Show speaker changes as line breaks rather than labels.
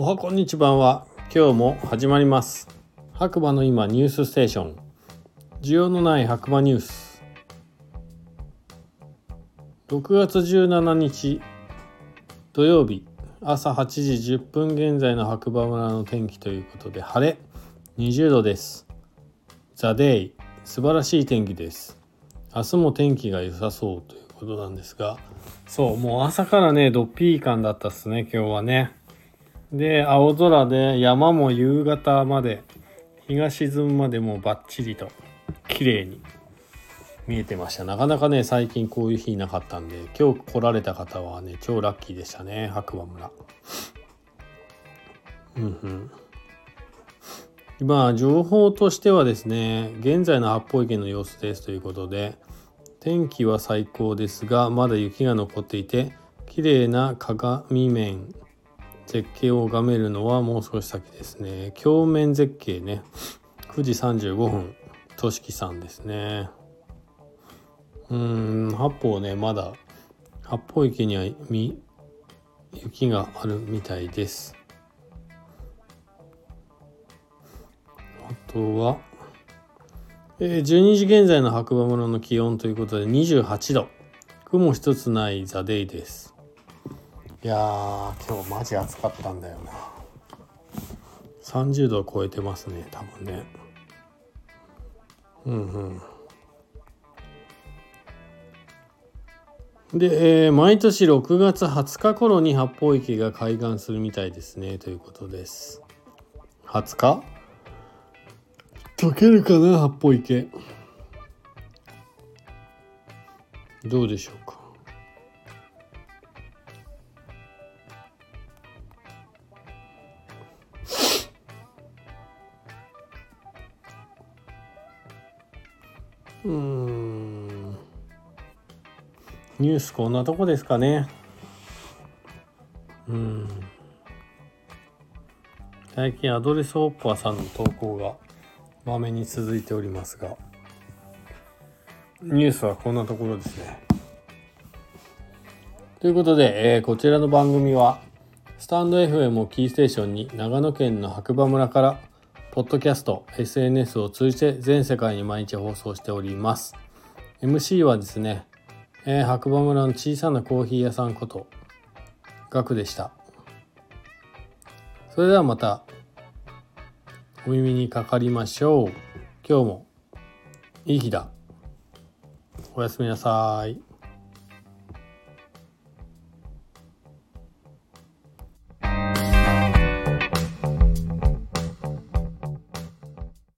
おはこんにちは。今日も始まります。白馬の今ニュースステーション。需要のない白馬ニュース。6月17日土曜日。朝8時10分現在の白馬村の天気ということで晴れ。20度です。ザデイ。素晴らしい天気です。明日も天気が良さそうということなんですが。そうもう朝からねドッピー感だったっすね今日はね。で青空で山も夕方まで日が沈むまでもうバッチリと綺麗に見えてました。なかなかね最近こういう日なかったんで今日来られた方はね超ラッキーでしたね白馬村。うんうん。まあ情報としてはですね現在の八方池の様子ですということで天気は最高ですがまだ雪が残っていて綺麗な鏡面絶景を拝めるのはもう少し先ですね。鏡面絶景ね。9時35分。としきさんですね。うん八方ねまだ八方池には雪があるみたいです。あとはえー、12時現在の白馬村の気温ということで28度。雲一つないザデイです。いやー今日マジ暑かったんだよな。30度超えてますね多分ね。うんうん。で、えー、毎年6月20日頃に八方池が開眼するみたいですねということです。20日？溶けるかな八方池。どうでしょうか？うん。ニュースこんなとこですかね。うん。最近アドレスオッパーさんの投稿がまめに続いておりますが。ニュースはこんなところですね。ということで、えー、こちらの番組はスタンド FM をキーステーションに長野県の白馬村からポッドキャスト SNS を通じて全世界に毎日放送しております MC はですね、えー、白馬村の小さなコーヒー屋さんことガクでしたそれではまたお耳にかかりましょう。今日もいい日だ。おやすみなさい。